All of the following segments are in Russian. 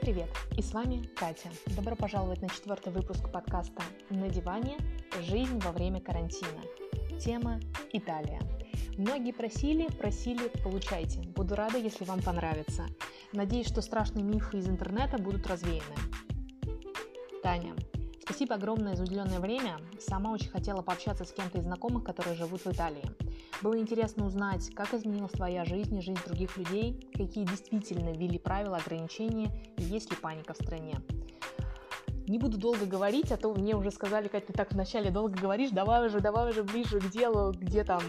привет! И с вами Катя. Добро пожаловать на четвертый выпуск подкаста «На диване. Жизнь во время карантина». Тема «Италия». Многие просили, просили, получайте. Буду рада, если вам понравится. Надеюсь, что страшные мифы из интернета будут развеяны. Таня, спасибо огромное за уделенное время. Сама очень хотела пообщаться с кем-то из знакомых, которые живут в Италии. Было интересно узнать, как изменилась твоя жизнь и жизнь других людей, какие действительно ввели правила ограничения и есть ли паника в стране. Не буду долго говорить, а то мне уже сказали, как ты так вначале долго говоришь, давай уже, давай уже ближе к делу, где там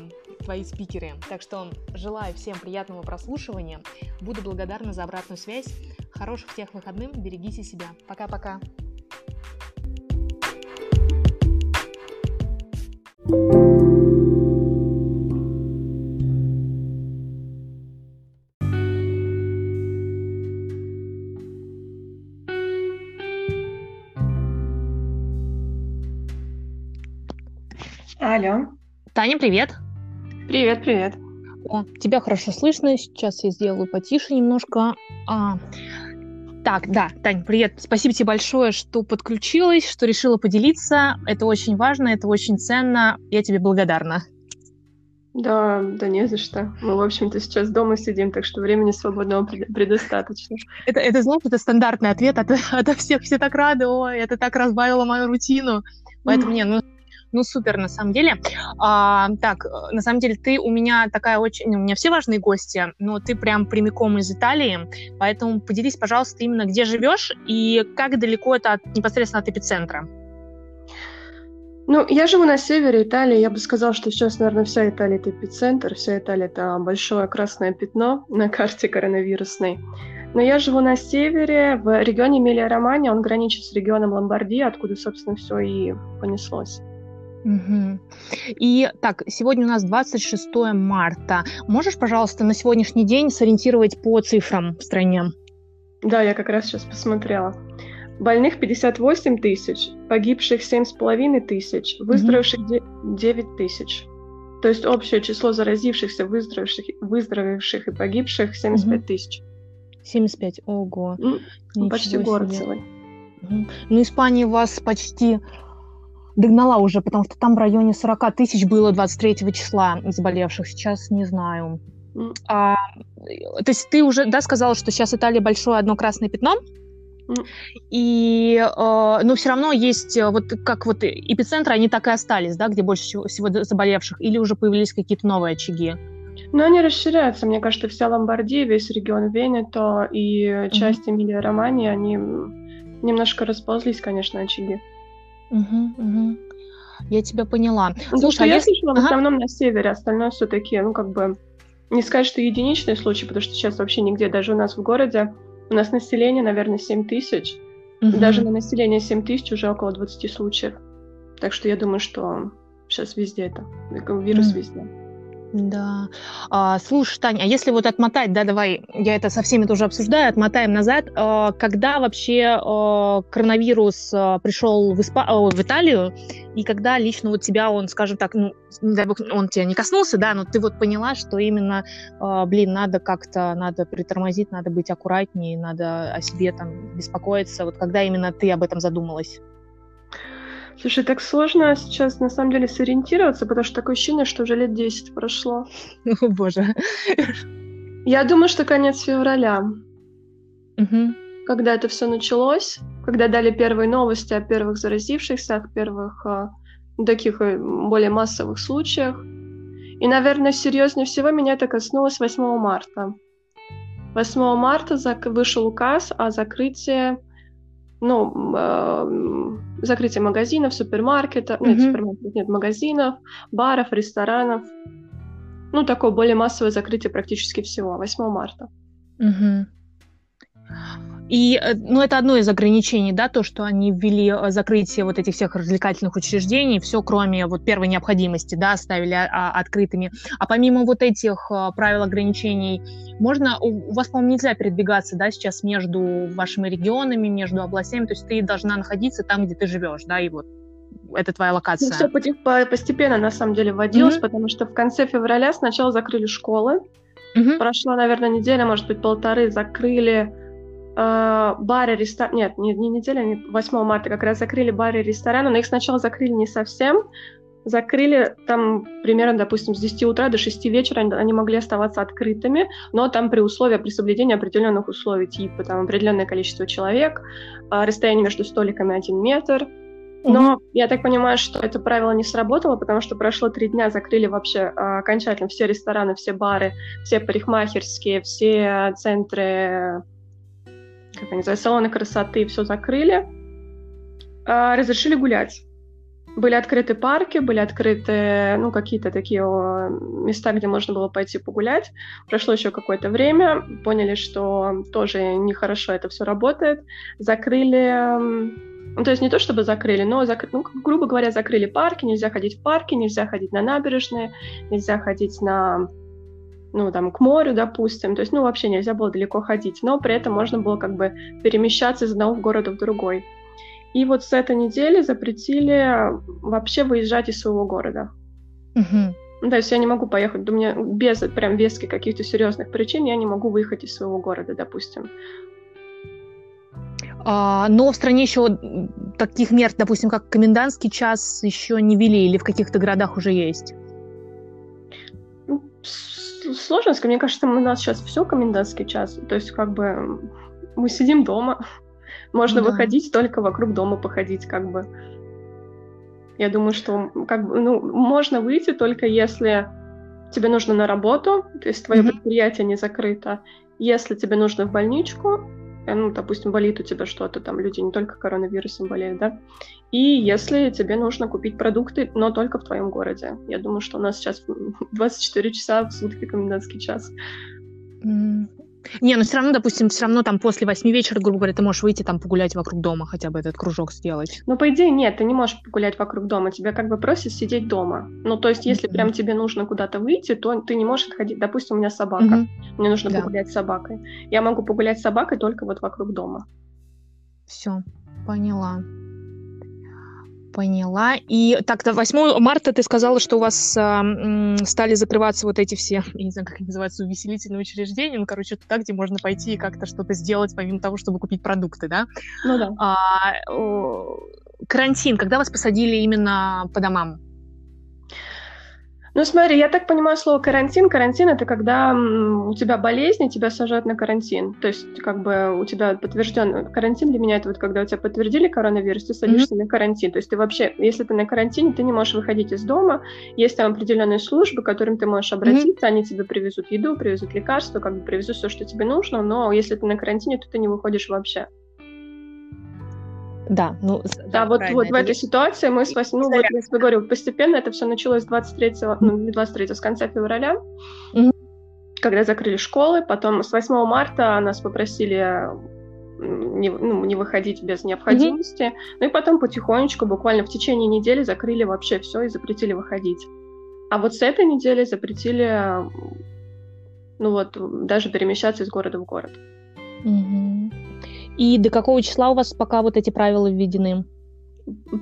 твои спикеры. Так что желаю всем приятного прослушивания. Буду благодарна за обратную связь. Хороших всех выходных, берегите себя. Пока-пока. Алло. Таня, привет. Привет, привет. О, тебя хорошо слышно. Сейчас я сделаю потише немножко. А, так, да, Тань, привет. Спасибо тебе большое, что подключилась, что решила поделиться. Это очень важно, это очень ценно. Я тебе благодарна. Да, да не за что. Мы, в общем-то, сейчас дома сидим, так что времени свободного предостаточно. Это, это знаешь, это стандартный ответ от, от всех. Все так рады, ой, это так разбавило мою рутину. Поэтому, не, ну, ну, супер, на самом деле. А, так, на самом деле, ты у меня такая очень... У меня все важные гости, но ты прям прямиком из Италии, поэтому поделись, пожалуйста, именно где живешь и как далеко это от, непосредственно от эпицентра. Ну, я живу на севере Италии. Я бы сказала, что сейчас, наверное, вся Италия — это эпицентр. Вся Италия — это большое красное пятно на карте коронавирусной. Но я живу на севере, в регионе Эмилия-Романья. Он граничит с регионом Ломбардии, откуда, собственно, все и понеслось. Угу. И так, сегодня у нас 26 марта. Можешь, пожалуйста, на сегодняшний день сориентировать по цифрам в стране? Да, я как раз сейчас посмотрела. Больных 58 тысяч, погибших 7,5 тысяч, выздоровевших угу. 9 тысяч. То есть общее число заразившихся, выздоровевших, выздоровевших и погибших 75 угу. тысяч. 75, ого. Ну, почти город целый. Угу. Ну, Испания у вас почти догнала уже, потому что там в районе 40 тысяч было 23 числа заболевших, сейчас не знаю. А, то есть ты уже, да, сказала, что сейчас Италия большое одно красное пятно, и, э, но все равно есть, э, вот как вот эпицентры, они так и остались, да, где больше всего, всего заболевших, или уже появились какие-то новые очаги? Ну, они расширяются. Мне кажется, вся Ломбардия, весь регион Венето и часть mm-hmm. Эмилия-Романии, они немножко расползлись, конечно, очаги. Угу, угу. Я тебя поняла. Ну, Слушай, а я если... слышала ага. в основном на севере, остальное все такие, ну, как бы, не сказать, что единичные случаи, потому что сейчас вообще нигде, даже у нас в городе, у нас население, наверное, 7 тысяч. Угу. Даже на население 7 тысяч уже около 20 случаев. Так что я думаю, что сейчас везде это, вирус угу. везде. Да. А, слушай, Таня, а если вот отмотать, да, давай, я это со всеми тоже обсуждаю, отмотаем назад, а, когда вообще а, коронавирус а, пришел в, Испа... а, в Италию, и когда лично вот тебя он, скажем так, ну, не дай бог, он тебя не коснулся, да, но ты вот поняла, что именно, а, блин, надо как-то, надо притормозить, надо быть аккуратнее, надо о себе там беспокоиться, вот когда именно ты об этом задумалась? Слушай, так сложно сейчас на самом деле сориентироваться, потому что такое ощущение, что уже лет 10 прошло. О, боже. Я думаю, что конец февраля. Угу. Когда это все началось, когда дали первые новости о первых заразившихся, о первых а, таких э, более массовых случаях. И, наверное, серьезнее всего меня это коснулось 8 марта. 8 марта вышел указ о закрытии ну, э, закрытие магазинов, супермаркетов, mm-hmm. нет, супермаркетов, нет, магазинов, баров, ресторанов. Ну, такое более массовое закрытие практически всего, 8 марта. Mm-hmm. И, э, ну, это одно из ограничений, да, то, что они ввели э, закрытие вот этих всех развлекательных учреждений, все, кроме вот первой необходимости, да, оставили а, открытыми. А помимо вот этих а, правил ограничений, можно, у вас, по-моему, нельзя передвигаться, да, сейчас между вашими регионами, между областями, то есть ты должна находиться там, где ты живешь, да, и вот это твоя локация. Ну, все постепенно, на самом деле, вводилось, mm-hmm. потому что в конце февраля сначала закрыли школы, mm-hmm. прошла, наверное, неделя, может быть, полторы, закрыли э, бары, рестораны, нет, не, не неделя, не 8 марта как раз закрыли бары и рестораны, но их сначала закрыли не совсем, закрыли там примерно, допустим, с 10 утра до 6 вечера они, они могли оставаться открытыми, но там при условии, при соблюдении определенных условий, типа там определенное количество человек, э, расстояние между столиками 1 метр, но mm-hmm. я так понимаю, что это правило не сработало, потому что прошло три дня, закрыли вообще а, окончательно все рестораны, все бары, все парикмахерские, все центры, как они называются, салоны красоты, все закрыли. А, разрешили гулять. Были открыты парки, были открыты, ну, какие-то такие места, где можно было пойти погулять. Прошло еще какое-то время, поняли, что тоже нехорошо это все работает. Закрыли ну, то есть не то чтобы закрыли, но, зак... ну, грубо говоря, закрыли парки, нельзя ходить в парки, нельзя ходить на набережные, нельзя ходить на, ну, там, к морю, допустим. То есть, ну, вообще нельзя было далеко ходить, но при этом можно было как бы перемещаться из одного города в другой. И вот с этой недели запретили вообще выезжать из своего города. Угу. Ну, то есть я не могу поехать, у меня без прям веских каких-то серьезных причин я не могу выехать из своего города, допустим. А, но в стране еще таких мер, допустим, как комендантский час, еще не вели или в каких-то городах уже есть? Сложно сказать. Мне кажется, у нас сейчас все комендантский час. То есть, как бы мы сидим дома. Можно да. выходить только вокруг дома походить, как бы. Я думаю, что как бы, ну, можно выйти только если тебе нужно на работу, то есть твое mm-hmm. предприятие не закрыто. Если тебе нужно в больничку, ну, допустим, болит у тебя что-то, там люди не только коронавирусом болеют, да, и если тебе нужно купить продукты, но только в твоем городе. Я думаю, что у нас сейчас 24 часа в сутки комендантский час. Не, но все равно, допустим, все равно там после восьми вечера, грубо говоря, ты можешь выйти там погулять вокруг дома, хотя бы этот кружок сделать. Ну, по идее, нет, ты не можешь погулять вокруг дома, тебя как бы просят сидеть дома. Ну, то есть, если mm-hmm. прям тебе нужно куда-то выйти, то ты не можешь отходить. Допустим, у меня собака, mm-hmm. мне нужно да. погулять с собакой. Я могу погулять с собакой только вот вокруг дома. Все, поняла. Поняла. И так-то 8 марта ты сказала, что у вас э, стали закрываться вот эти все, я не знаю, как они называются, увеселительные учреждения, ну, короче, туда, где можно пойти и как-то что-то сделать, помимо того, чтобы купить продукты, да? Ну да. А, о, карантин, когда вас посадили именно по домам? Ну, смотри, я так понимаю слово карантин. Карантин это когда у тебя болезнь, и тебя сажают на карантин. То есть, как бы у тебя подтвержден карантин для меня это вот когда у тебя подтвердили коронавирус, ты садишься mm-hmm. на карантин. То есть ты вообще, если ты на карантине, ты не можешь выходить из дома. Есть там определенные службы, к которым ты можешь обратиться, mm-hmm. они тебе привезут еду, привезут лекарства, как бы привезут все, что тебе нужно. Но если ты на карантине, то ты не выходишь вообще. Да, ну, да, да вот, вот в этой ситуации мы с 8, ну вот я тебе говорю, постепенно это все началось с 23, ну не 23, с конца февраля, mm-hmm. когда закрыли школы, потом с 8 марта нас попросили не, ну, не выходить без необходимости, mm-hmm. ну и потом потихонечку, буквально в течение недели закрыли вообще все и запретили выходить. А вот с этой недели запретили, ну вот, даже перемещаться из города в город. Mm-hmm. И до какого числа у вас пока вот эти правила введены?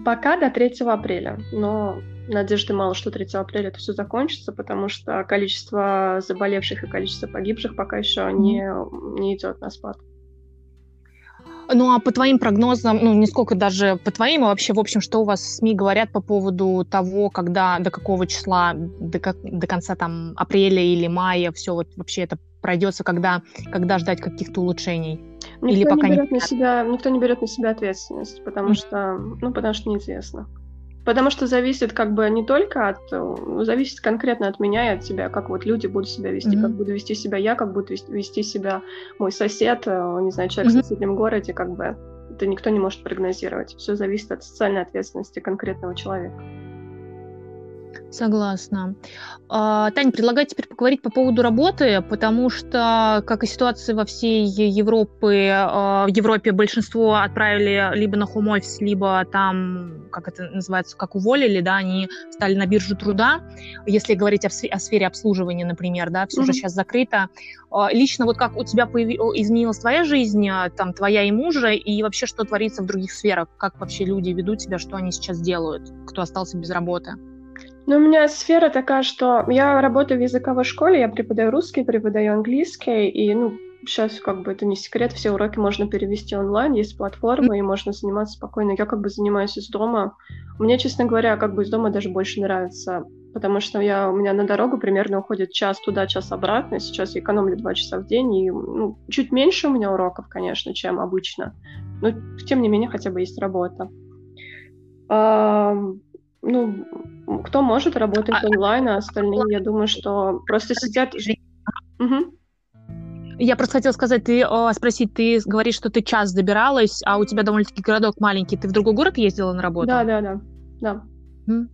Пока до 3 апреля, но надежды мало, что 3 апреля это все закончится, потому что количество заболевших и количество погибших пока еще не, не идет на спад. Ну, а по твоим прогнозам, ну, не сколько даже по твоим, а вообще, в общем, что у вас СМИ говорят по поводу того, когда, до какого числа, до, как, до конца там апреля или мая все вот вообще это пройдется, когда, когда ждать каких-то улучшений? Никто или пока не берет не... на себя, никто не берет на себя ответственность, потому mm-hmm. что, ну, потому что неизвестно. Потому что зависит как бы не только от... Ну, зависит конкретно от меня и от тебя, как вот люди будут себя вести, mm-hmm. как буду вести себя я, как будет вести себя мой сосед, э, не знаю, человек mm-hmm. в соседнем городе, как бы это никто не может прогнозировать. Все зависит от социальной ответственности конкретного человека. Согласна. А, Таня, предлагаю теперь поговорить по поводу работы, потому что, как и ситуация во всей Европе, а, в Европе большинство отправили либо на home office, либо там, как это называется, как уволили, да, они стали на биржу труда. Если говорить о, о сфере обслуживания, например, да, все mm-hmm. же сейчас закрыто. А, лично вот как у тебя появи... изменилась твоя жизнь, там, твоя и мужа, и вообще что творится в других сферах? Как вообще люди ведут себя, что они сейчас делают, кто остался без работы? Ну, у меня сфера такая, что я работаю в языковой школе, я преподаю русский, преподаю английский, и, ну, сейчас как бы это не секрет, все уроки можно перевести онлайн, есть платформа, и можно заниматься спокойно. Я как бы занимаюсь из дома. Мне, честно говоря, как бы из дома даже больше нравится, потому что я, у меня на дорогу примерно уходит час туда, час обратно. Сейчас я экономлю два часа в день, и ну, чуть меньше у меня уроков, конечно, чем обычно. Но, тем не менее, хотя бы есть работа. Ну, кто может работать а, онлайн, а остальные, я думаю, что просто сидят... Угу. Я просто хотела сказать, ты о, спросить, ты говоришь, что ты час добиралась, а у тебя довольно-таки городок маленький. Ты в другой город ездила на работу? Да, да, да. Да, М?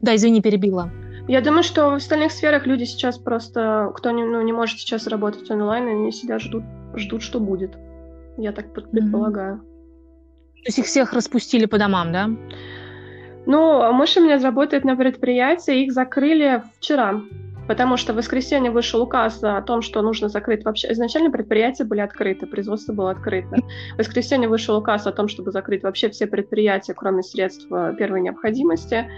да извини, перебила. Я думаю, что в остальных сферах люди сейчас просто, кто не, ну, не может сейчас работать онлайн, они сидят, ждут, ждут, что будет. Я так предполагаю. То есть их всех распустили по домам, да? Ну, муж у меня работает на предприятии, их закрыли вчера. Потому что в воскресенье вышел указ о том, что нужно закрыть вообще... Изначально предприятия были открыты, производство было открыто. В воскресенье вышел указ о том, чтобы закрыть вообще все предприятия, кроме средств э, первой необходимости.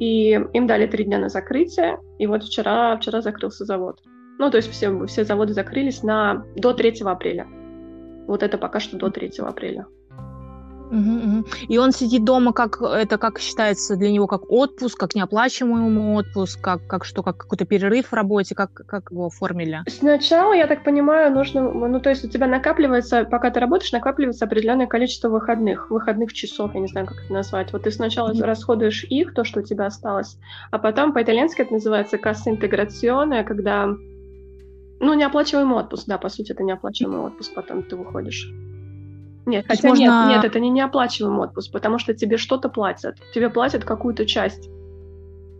И им дали три дня на закрытие. И вот вчера, вчера закрылся завод. Ну, то есть все, все заводы закрылись на, до 3 апреля. Вот это пока что до 3 апреля. И он сидит дома, как это как считается для него как отпуск, как неоплачиваемый отпуск, как, как что, как какой-то перерыв в работе, как, как его оформили? Сначала, я так понимаю, нужно, ну то есть у тебя накапливается, пока ты работаешь, накапливается определенное количество выходных, выходных часов, я не знаю, как это назвать. Вот ты сначала mm-hmm. расходуешь их, то, что у тебя осталось, а потом по-итальянски это называется касса интеграционная, когда ну, неоплачиваемый отпуск, да, по сути, это неоплачиваемый отпуск, потом ты выходишь. Нет, хотя можно... нет, нет, это не неоплачиваемый отпуск, потому что тебе что-то платят. Тебе платят какую-то часть.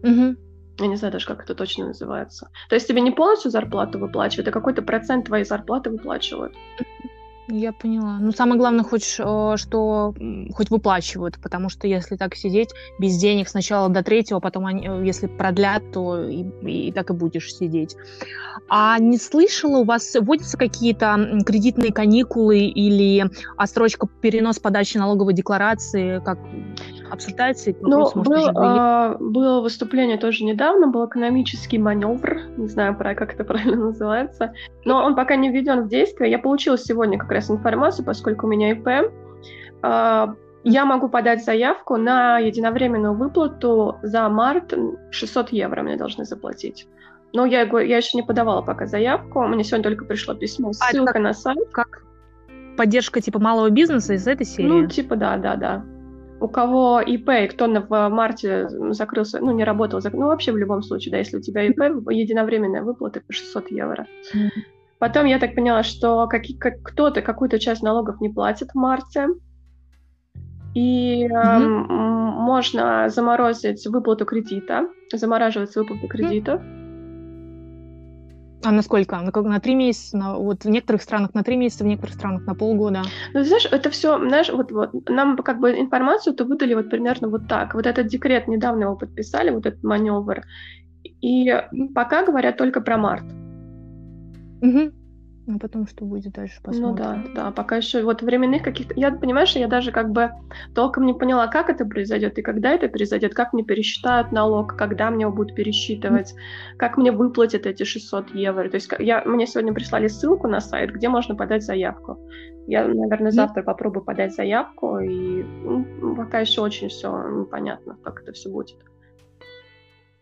Угу. Я не знаю даже, как это точно называется. То есть тебе не полностью зарплату выплачивают, а какой-то процент твоей зарплаты выплачивают. Я поняла. Ну, самое главное, хоть что хоть выплачивают, потому что если так сидеть без денег сначала до третьего, потом они, э, если продлят, то и, и так и будешь сидеть. А не слышала, у вас вводятся какие-то кредитные каникулы или отсрочка перенос подачи налоговой декларации, как обсуждается этот ну, был, а, было выступление тоже недавно, был экономический маневр, не знаю, про, как это правильно называется, но он пока не введен в действие. Я получила сегодня как раз информацию, поскольку у меня ИП. А, я могу подать заявку на единовременную выплату за март 600 евро мне должны заплатить. Но я, я еще не подавала пока заявку. Мне сегодня только пришло письмо, ссылка а как, на сайт. Как поддержка типа малого бизнеса из этой серии? Ну, типа да, да, да у кого ИП, кто в марте закрылся, ну, не работал, ну, вообще в любом случае, да, если у тебя ИП, единовременная выплата по 600 евро. Потом я так поняла, что как, кто-то какую-то часть налогов не платит в марте, и mm-hmm. э, можно заморозить выплату кредита, замораживать выплату кредита. Mm-hmm а на сколько? На, на три месяца? На, вот в некоторых странах на три месяца, в некоторых странах на полгода. Ну, знаешь, это все, знаешь, вот, вот нам как бы информацию-то выдали вот примерно вот так. Вот этот декрет недавно его подписали, вот этот маневр. И пока говорят только про март. Угу. А потом что будет дальше, посмотрим. Ну да, да, пока еще вот временных каких-то... Я, понимаешь, я даже как бы толком не поняла, как это произойдет и когда это произойдет, как мне пересчитают налог, когда мне его будут пересчитывать, mm-hmm. как мне выплатят эти 600 евро. То есть я, мне сегодня прислали ссылку на сайт, где можно подать заявку. Я, наверное, завтра mm-hmm. попробую подать заявку, и ну, пока еще очень все непонятно, как это все будет.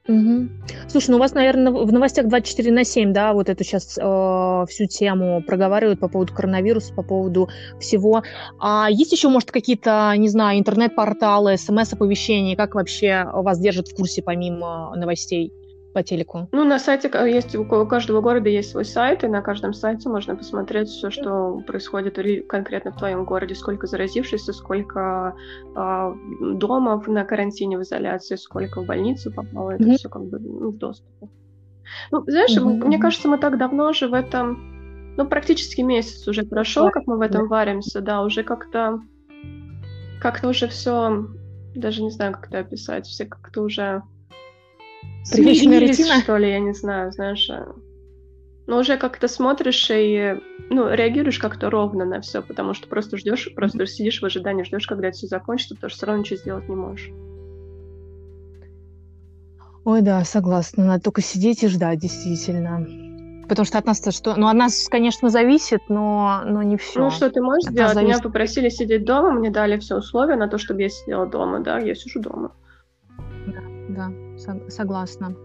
Угу. Слушай, ну у вас, наверное, в новостях 24 на 7, да, вот эту сейчас э, всю тему проговаривают по поводу коронавируса, по поводу всего. А есть еще, может, какие-то, не знаю, интернет-порталы, смс-оповещения, как вообще вас держат в курсе помимо новостей? По телеку? Ну, на сайте есть, у каждого города есть свой сайт, и на каждом сайте можно посмотреть все, что происходит конкретно в твоем городе, сколько заразившихся, сколько э, домов на карантине в изоляции, сколько в больницу попало, это mm-hmm. все как бы ну, в доступе. Ну, знаешь, mm-hmm. мне кажется, мы так давно же в этом, ну, практически месяц уже прошел, как мы в этом варимся, да, уже как-то, как-то уже все, даже не знаю, как это описать, все как-то уже Привычная рутина? что ли, я не знаю, знаешь. Но уже как-то смотришь и ну, реагируешь как-то ровно на все, потому что просто ждешь, просто сидишь в ожидании, ждешь, когда это все закончится, потому что все равно ничего сделать не можешь. Ой, да, согласна. Надо только сидеть и ждать, действительно. Потому что от нас-то что? Ну, от нас, конечно, зависит, но, но не все. Ну, что ты можешь от сделать? Меня попросили сидеть дома, мне дали все условия на то, чтобы я сидела дома, да, я сижу дома. Да, да, согласна.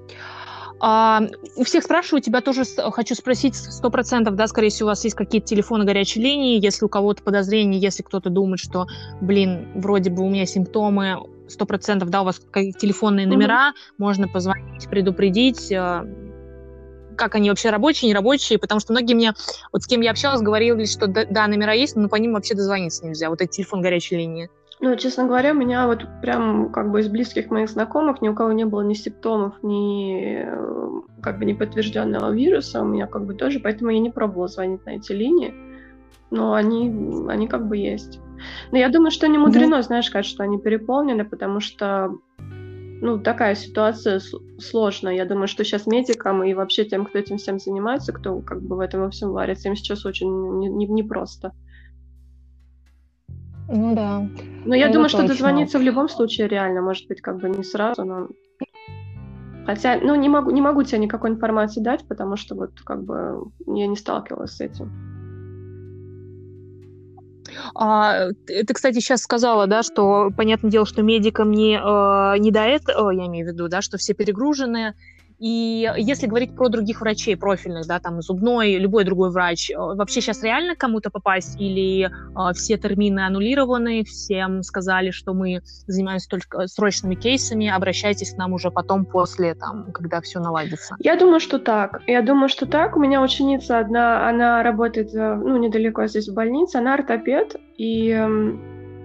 А, у всех спрашиваю, тебя тоже хочу спросить, сто процентов, да, скорее всего, у вас есть какие-то телефоны горячей линии, если у кого-то подозрения, если кто-то думает, что, блин, вроде бы у меня симптомы, сто процентов, да, у вас телефонные номера, mm-hmm. можно позвонить, предупредить, э, как они вообще рабочие, нерабочие, потому что многие мне, вот с кем я общалась, говорили, что да, да номера есть, но по ним вообще дозвониться нельзя, вот этот телефон горячей линии. Ну, честно говоря, у меня вот прям как бы из близких моих знакомых ни у кого не было ни симптомов, ни э, как бы не подтвержденного вируса, у меня как бы тоже, поэтому я не пробовала звонить на эти линии, но они, они как бы есть. Но я думаю, что не мудрено, mm-hmm. знаешь, сказать, что они переполнены, потому что ну, такая ситуация сложная. Я думаю, что сейчас медикам и вообще тем, кто этим всем занимается, кто как бы в этом во всем варится, им сейчас очень непросто. Не, не ну да. Но я Это думаю, точно. что дозвониться в любом случае реально, может быть, как бы не сразу, но... Хотя, ну, не могу, не могу тебе никакой информации дать, потому что вот как бы я не сталкивалась с этим. А, ты, кстати, сейчас сказала, да, что понятное дело, что медикам не, э, не до этого, я имею в виду, да, что все перегружены, и если говорить про других врачей профильных, да, там зубной, любой другой врач, э, вообще сейчас реально кому-то попасть или э, все термины аннулированы, всем сказали, что мы занимаемся только срочными кейсами, обращайтесь к нам уже потом, после, там, когда все наладится? Я думаю, что так. Я думаю, что так. У меня ученица одна, она работает, э, ну, недалеко здесь в больнице, она ортопед, и эм,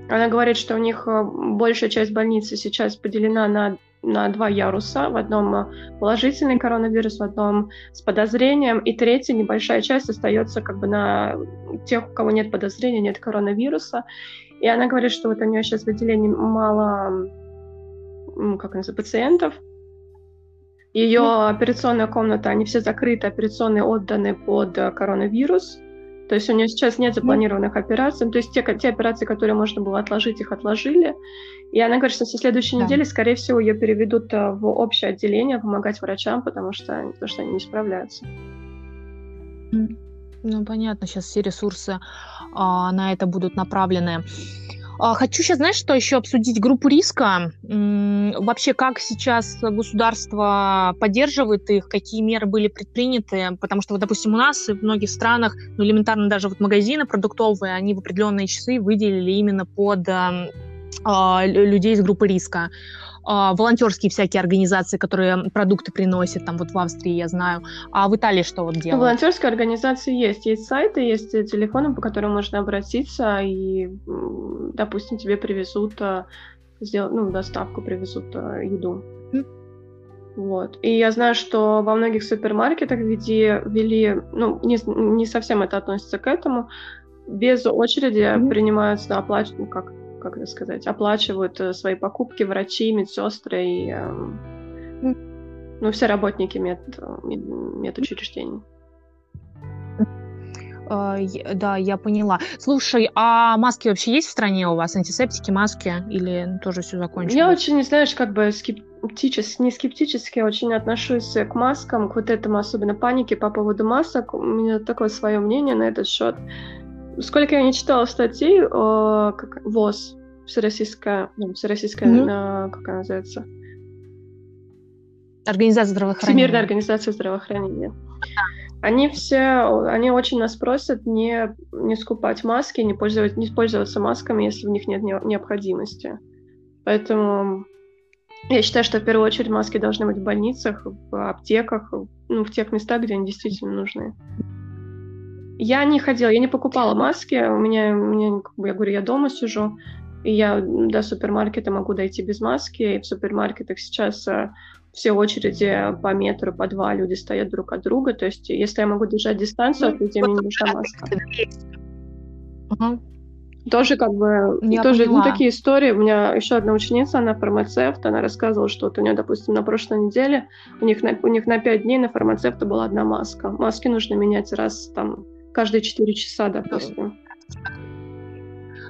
она говорит, что у них э, большая часть больницы сейчас поделена на на два яруса. В одном э, положительный коронавирус, в одном с подозрением, и третья небольшая часть остается как бы на тех, у кого нет подозрения, нет коронавируса. И она говорит, что вот у нее сейчас в отделении мало как называется, пациентов. Ее операционная комната, они все закрыты, операционные отданы под э, коронавирус. То есть у нее сейчас нет запланированных операций. То есть те, те операции, которые можно было отложить, их отложили. И она говорит, что со следующей да. недели, скорее всего, ее переведут э, в общее отделение помогать врачам, потому что, потому что они не справляются. Ну, понятно, сейчас все ресурсы а, на это будут направлены. А, хочу сейчас, знаешь, что еще обсудить? Группу риска. Вообще, как сейчас государство поддерживает их, какие меры были предприняты? Потому что, вот, допустим, у нас и в многих странах, ну, элементарно даже вот магазины продуктовые, они в определенные часы выделили именно под а, людей из группы риска а, волонтерские всякие организации, которые продукты приносят, там вот в Австрии я знаю. А в Италии что вот делают? Волонтерские организации есть. Есть сайты, есть телефоны, по которым можно обратиться, и, допустим, тебе привезут, а, сделать, ну, доставку привезут а, еду. Вот. И я знаю, что во многих супермаркетах ввели, ввели, ну, не, не совсем это относится к этому, без очереди mm-hmm. принимаются оплачивают, ну, как как это сказать, оплачивают э, свои покупки врачи, медсестры и э, ну, все работники мед, медучреждений. А, да, я поняла. Слушай, а маски вообще есть в стране у вас? Антисептики, маски? Или тоже все закончилось? Я очень, знаешь, как бы скептически, не скептически очень отношусь к маскам, к вот этому особенно панике по поводу масок. У меня такое свое мнение на этот счет. Сколько я не читала статей, о, как, ВОЗ, Всероссийская, ну, Всероссийская, mm-hmm. как она называется? Организация здравоохранения. Всемирная организация здравоохранения. Они все, они очень нас просят не, не скупать маски, не, пользовать, не пользоваться масками, если в них нет необходимости. Поэтому я считаю, что в первую очередь маски должны быть в больницах, в аптеках, ну, в тех местах, где они действительно нужны. Я не ходила, я не покупала маски. У меня, у меня как бы, я говорю, я дома сижу, и я до супермаркета могу дойти без маски. И в супермаркетах сейчас э, все очереди по метру, по два люди стоят друг от друга. То есть, если я могу держать дистанцию от людей, мне не нужна маска. Тоже как бы, я тоже ну, такие истории. У меня еще одна ученица, она фармацевт, она рассказывала, что вот у нее, допустим, на прошлой неделе у них на, у них на пять дней на фармацевта была одна маска. Маски нужно менять раз там каждые 4 часа, допустим.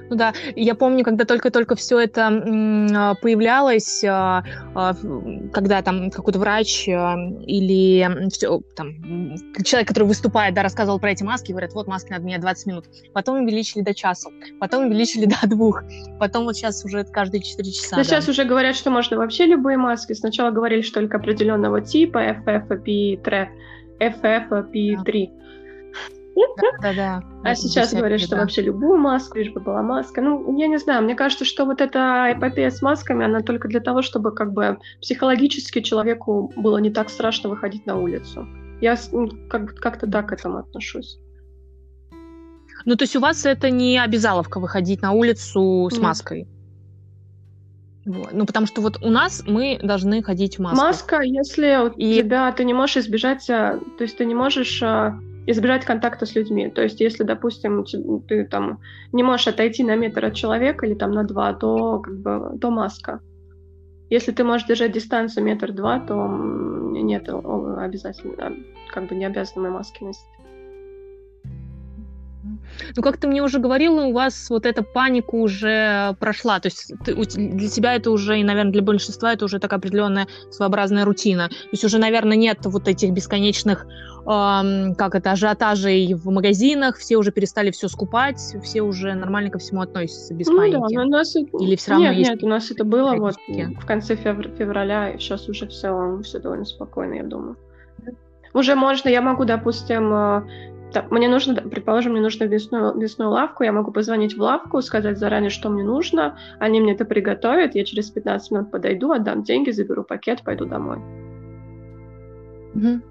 Ну да, я помню, когда только-только все это а, появлялось, а, а, когда там какой-то врач или все, там, человек, который выступает, да, рассказывал про эти маски, говорят, вот маски надо менять 20 минут. Потом увеличили до часу, потом увеличили до двух, потом вот сейчас уже каждые 4 часа. Но да. сейчас уже говорят, что можно вообще любые маски. Сначала говорили, что только определенного типа FFP3, FFP3. Да, да, А сейчас говорят, что вообще любую маску, лишь бы была маска. Ну, я не знаю, мне кажется, что вот эта эпопея с масками, она только для того, чтобы как бы психологически человеку было не так страшно выходить на улицу. Я как- как-то так к этому отношусь. Ну, то есть у вас это не обязаловка выходить на улицу с Нет. маской? Вот. Ну, потому что вот у нас мы должны ходить в маске. Маска, если И... тебя ты не можешь избежать, а, то есть ты не можешь а, избежать контакта с людьми. То есть, если, допустим, ты там не можешь отойти на метр от человека или там на два, то как бы то маска. Если ты можешь держать дистанцию метр-два, то нет обязательно, как бы не обязаны маски носить. Ну, как ты мне уже говорила, у вас вот эта паника уже прошла. То есть ты, для тебя это уже, и, наверное, для большинства это уже такая определенная своеобразная рутина. То есть уже, наверное, нет вот этих бесконечных, эм, как это, ажиотажей в магазинах, все уже перестали все скупать, все уже нормально ко всему относятся без ну, паники. Да, у нас... Или все равно нет, есть... Нет, у нас это было вот в конце февр- февраля, и сейчас уже все, все довольно спокойно, я думаю. Уже можно, я могу, допустим, так, мне нужно, предположим, мне нужно весную, весную лавку, я могу позвонить в лавку, сказать заранее, что мне нужно, они мне это приготовят, я через 15 минут подойду, отдам деньги, заберу пакет, пойду домой. Угу.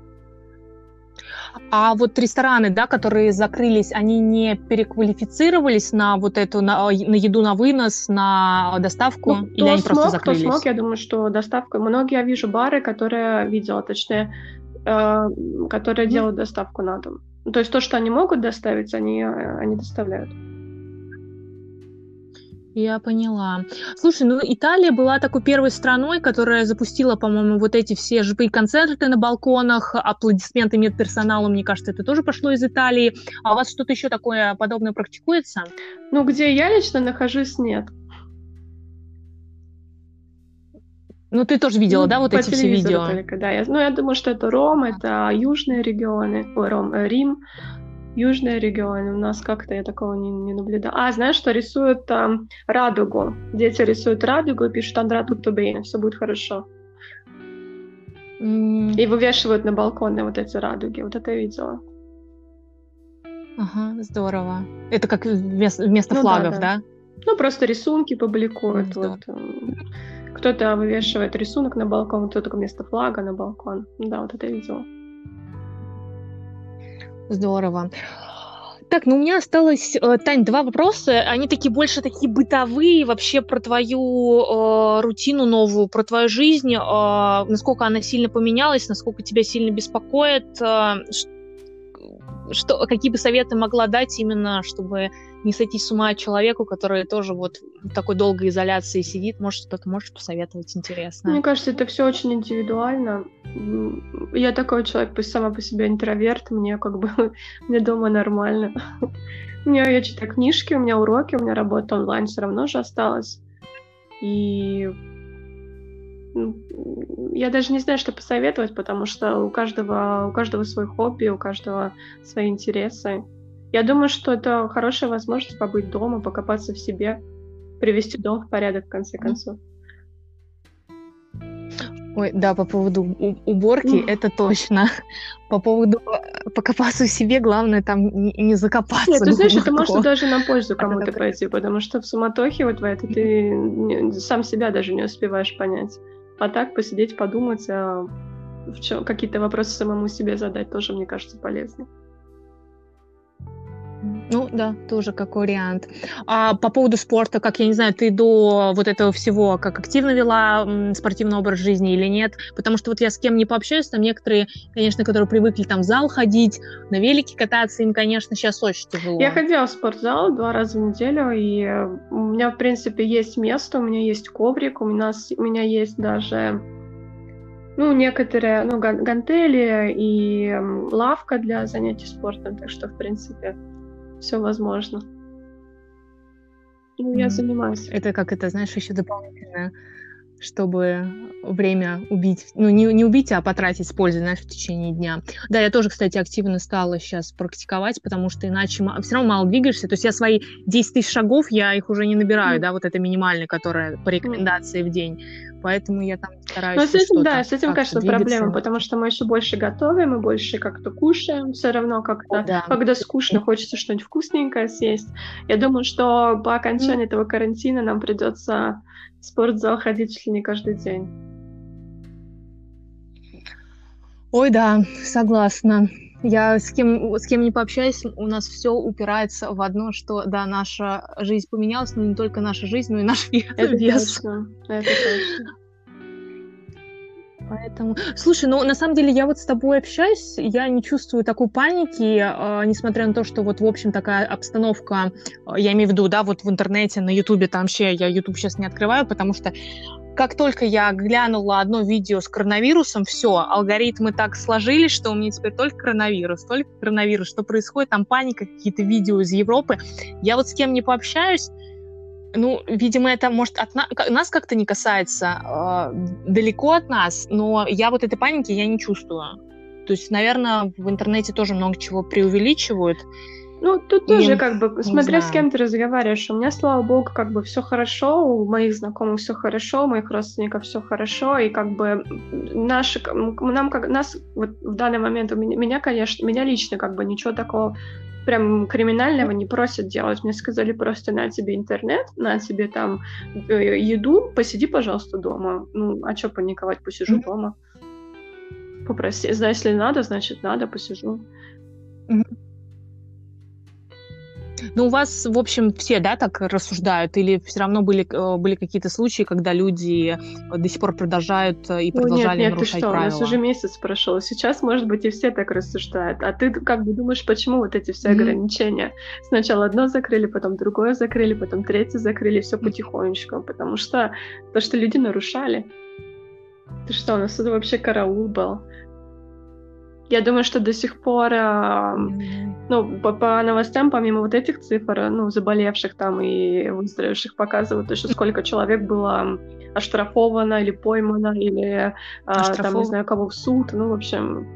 А вот рестораны, да, которые закрылись, они не переквалифицировались на вот эту, на, на еду на вынос, на доставку? Ну, или они смог, просто закрылись? Кто смог, я думаю, что доставка... Многие, я вижу бары, которые видела, точнее, э, которые mm. делают доставку на дом. То есть то, что они могут доставить, они, э, они доставляют. Я поняла. Слушай, ну Италия была такой первой страной, которая запустила, по-моему, вот эти все живые концерты на балконах, аплодисменты медперсоналу, мне кажется, это тоже пошло из Италии. А у вас что-то еще такое подобное практикуется? Ну, где я лично нахожусь, нет. Ну, ты тоже видела, ну, да, вот эти все видео? Только, да. Я, ну, я думаю, что это Ром, это южные регионы, ой, Ром, э, Рим, южные регионы. У нас как-то я такого не, не наблюдала. А, знаешь, что рисуют там радугу. Дети рисуют радугу и пишут «Андра Туттубейна», все будет хорошо. Mm. И вывешивают на балконы вот эти радуги. Вот это я видела. Ага, здорово. Это как вместо, вместо ну, флагов, да, да? да? Ну, просто рисунки публикуют. Mm, вот. Кто-то вывешивает рисунок на балкон, кто-то вместо флага на балкон. Да, вот это я видела. Здорово. Так, ну у меня осталось, э, Тань, два вопроса. Они такие больше такие бытовые, вообще про твою э, рутину новую, про твою жизнь, э, насколько она сильно поменялась, насколько тебя сильно беспокоит, э, что, какие бы советы могла дать именно, чтобы не сойти с ума человеку, который тоже вот в такой долгой изоляции сидит, может, что-то можешь посоветовать интересно? Мне кажется, это все очень индивидуально. Я такой человек, сама по себе интроверт, мне как бы, мне дома нормально. У меня я читаю книжки, у меня уроки, у меня работа онлайн все равно же осталась. И я даже не знаю, что посоветовать, потому что у каждого, у каждого свой хобби, у каждого свои интересы. Я думаю, что это хорошая возможность побыть дома, покопаться в себе, привести дом в порядок, в конце концов. Ой, да, по поводу уборки, это точно. По поводу э, покопаться в себе, главное там не закопаться. Нет, ты знаешь, это может даже на пользу кому-то пойти, потому что в суматохе вот в этой ты сам себя даже не успеваешь понять. А так посидеть, подумать, а какие-то вопросы самому себе задать тоже, мне кажется, полезно. Ну да, тоже как вариант. А по поводу спорта, как я не знаю, ты до вот этого всего как активно вела спортивный образ жизни или нет? Потому что вот я с кем не пообщаюсь, там некоторые, конечно, которые привыкли там в зал ходить, на велике кататься, им, конечно, сейчас очень тяжело. Я ходила в спортзал два раза в неделю, и у меня, в принципе, есть место, у меня есть коврик, у нас, у меня есть даже ну, некоторые, ну, гантели и лавка для занятий спортом, так что, в принципе, все возможно. Ну, я занимаюсь. Это как это, знаешь, еще дополнительно, чтобы время убить, ну, не, не убить, а потратить с пользой, знаешь, в течение дня. Да, я тоже, кстати, активно стала сейчас практиковать, потому что иначе все равно мало двигаешься. То есть я свои 10 тысяч шагов, я их уже не набираю, mm. да, вот это минимальное, которое по рекомендации mm. в день. Поэтому я там стараюсь. Ну, с этим, да, с этим, конечно, двигаться. проблема, потому что мы еще больше готовим, мы больше как-то кушаем, все равно как-то, да. когда скучно, хочется что-нибудь вкусненькое съесть. Я думаю, что по окончании mm. этого карантина нам придется в спортзал ходить чуть ли не каждый день. Ой, да, согласна. Я с кем, с кем не пообщаюсь, у нас все упирается в одно, что да, наша жизнь поменялась, но не только наша жизнь, но и наш вес. Это точно. Это точно. Поэтому, слушай, ну на самом деле я вот с тобой общаюсь, я не чувствую такой паники, э, несмотря на то, что вот в общем такая обстановка, э, я имею в виду, да, вот в интернете, на Ютубе, там вообще я Ютуб сейчас не открываю, потому что как только я глянула одно видео с коронавирусом, все, алгоритмы так сложились, что у меня теперь только коронавирус, только коронавирус. Что происходит? Там паника, какие-то видео из Европы. Я вот с кем не пообщаюсь, ну, видимо, это может от на... нас как-то не касается, э, далеко от нас, но я вот этой паники я не чувствую. То есть, наверное, в интернете тоже много чего преувеличивают. Ну, тут тоже, как бы, смотря знаю. с кем ты разговариваешь. У меня, слава богу, как бы все хорошо, у моих знакомых все хорошо, у моих родственников все хорошо, и как бы наши, нам как нас вот в данный момент у меня, меня, конечно, меня лично как бы ничего такого прям криминального не просят делать. Мне сказали просто на тебе интернет, на тебе там э, еду, посиди, пожалуйста, дома. Ну, а что паниковать, посижу mm-hmm. дома. Попроси, если надо, значит надо, посижу. Mm-hmm. Ну, у вас, в общем, все, да, так рассуждают? Или все равно были, э, были какие-то случаи, когда люди э, до сих пор продолжают э, и продолжали ну, нет, нет, нарушать ты что, правила? у нас уже месяц прошел. Сейчас, может быть, и все так рассуждают. А ты как бы думаешь, почему вот эти все mm-hmm. ограничения? Сначала одно закрыли, потом другое закрыли, потом третье закрыли, все потихонечку. Потому что то, что люди нарушали. Ты что, у нас тут вообще караул был. Я думаю, что до сих пор, ну, по, по новостям, помимо вот этих цифр, ну, заболевших там и выздоровевших, показывают еще, сколько человек было оштрафовано или поймано, или а, там, не знаю, кого в суд. Ну, в общем,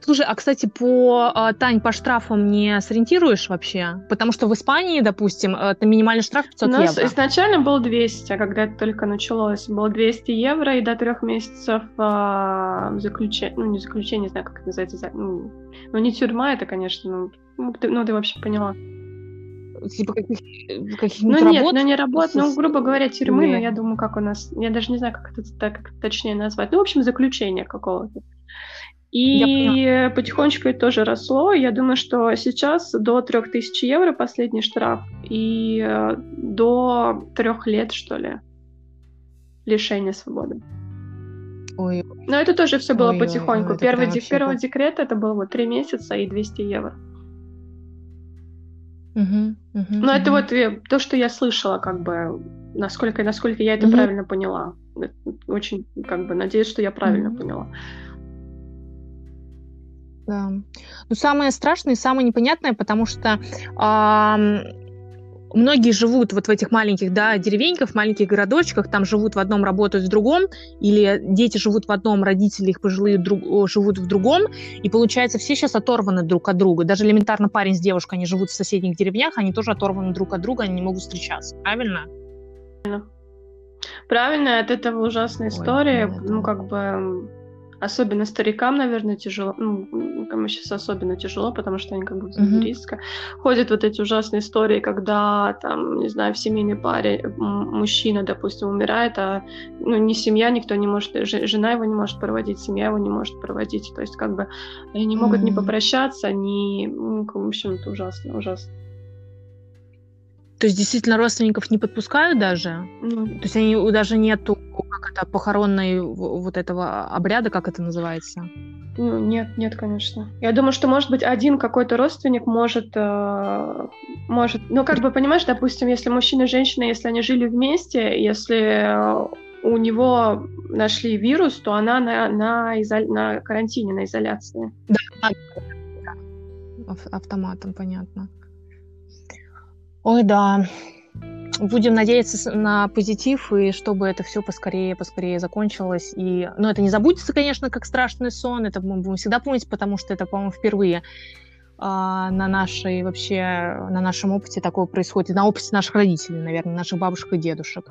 Слушай, а, кстати, по, а, Тань, по штрафам не сориентируешь вообще? Потому что в Испании, допустим, это минимальный штраф 500 У нас евро. изначально был 200, а когда это только началось. Было 200 евро и до трех месяцев а, заключение, ну, не заключение, не знаю, как это называется, ну, ну не тюрьма это, конечно, ну, ну, ты, ну, ты вообще поняла типа каких, каких Ну нет, ну не работ, ну, грубо говоря, тюрьмы, но я думаю, как у нас, я даже не знаю, как это так точнее назвать. Ну, в общем, заключение какого-то. И потихонечку это тоже росло. Я думаю, что сейчас до 3000 евро последний штраф и э, до трех лет, что ли, лишения свободы. Ой. Но это тоже все было ой, потихоньку. Ой, Первый, де- первый декрет это было вот три месяца и 200 евро. Угу, угу, Но угу. это вот э, то, что я слышала, как бы, насколько, насколько я это угу. правильно поняла. Очень, как бы, надеюсь, что я правильно угу. поняла. Да. Ну, самое страшное и самое непонятное, потому что а, многие живут вот в этих маленьких, да, деревеньках, в маленьких городочках, там живут в одном, работают в другом, или дети живут в одном, родители их пожилые друг, живут в другом, и получается, все сейчас оторваны друг от друга. Даже элементарно парень с девушкой, они живут в соседних деревнях, они тоже оторваны друг от друга, они не могут встречаться, правильно? Правильно, от этого ужасная история, Ой, ну, как бы Особенно старикам, наверное, тяжело. Ну, кому сейчас особенно тяжело, потому что они как бы mm-hmm. риска. Ходят вот эти ужасные истории, когда там, не знаю, в семейной паре мужчина, допустим, умирает, а ну, ни семья, никто не может, жена его не может проводить, семья его не может проводить. То есть как бы они не могут mm-hmm. ни попрощаться, ни... Ну, в общем, это ужасно, ужасно. То есть действительно родственников не подпускают даже? Ну. То есть они даже нету как это похоронной вот этого обряда, как это называется? Ну, нет, нет, конечно. Я думаю, что, может быть, один какой-то родственник может, э, может, ну, как бы, понимаешь, допустим, если мужчина и женщина, если они жили вместе, если у него нашли вирус, то она на, на, изо... на карантине, на изоляции. Да, автоматом, понятно. Ой, да. Будем надеяться на позитив, и чтобы это все поскорее, поскорее закончилось. И, ну, это не забудется, конечно, как страшный сон, это мы будем всегда помнить, потому что это, по-моему, впервые а, на нашей вообще, на нашем опыте такое происходит, на опыте наших родителей, наверное, наших бабушек и дедушек.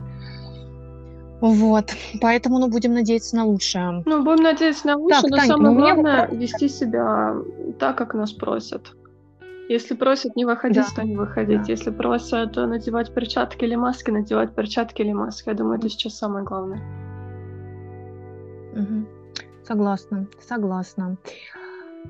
Вот, поэтому, ну, будем надеяться на лучшее. Ну, будем надеяться на лучшее, так, но Тань, самое ну, главное мне... вести себя так, как нас просят. Если просят не выходить, да. то не выходить. Да. Если просят надевать перчатки или маски, надевать перчатки или маски. Я думаю, это сейчас самое главное. Угу. Согласна, согласна.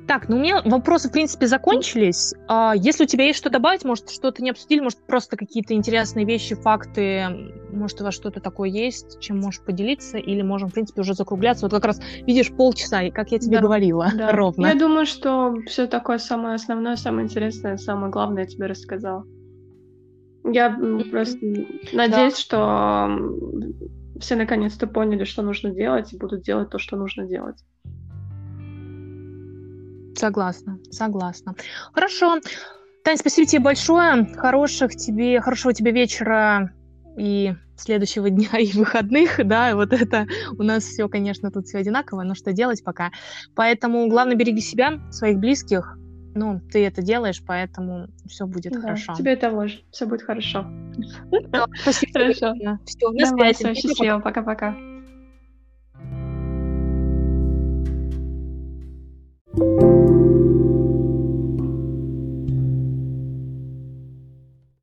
Так, ну у меня вопросы, в принципе, закончились. А, если у тебя есть что добавить, может, что-то не обсудили, может, просто какие-то интересные вещи, факты, может, у вас что-то такое есть, чем можешь поделиться, или можем, в принципе, уже закругляться. Вот как раз, видишь, полчаса, и как я тебе да, говорила, да. ровно. Я думаю, что все такое самое основное, самое интересное, самое главное я тебе рассказала. Я просто надеюсь, да. что все наконец-то поняли, что нужно делать, и будут делать то, что нужно делать. Согласна, согласна. Хорошо. Тань, спасибо тебе большое. Хороших тебе, хорошего тебе вечера и следующего дня и выходных, да, вот это у нас все, конечно, тут все одинаково, но что делать пока. Поэтому главное береги себя, своих близких, ну, ты это делаешь, поэтому все будет да, хорошо. Тебе того же, все будет хорошо. Ну спасибо. Хорошо. Все, на связи. Счастливо, пока-пока. thank you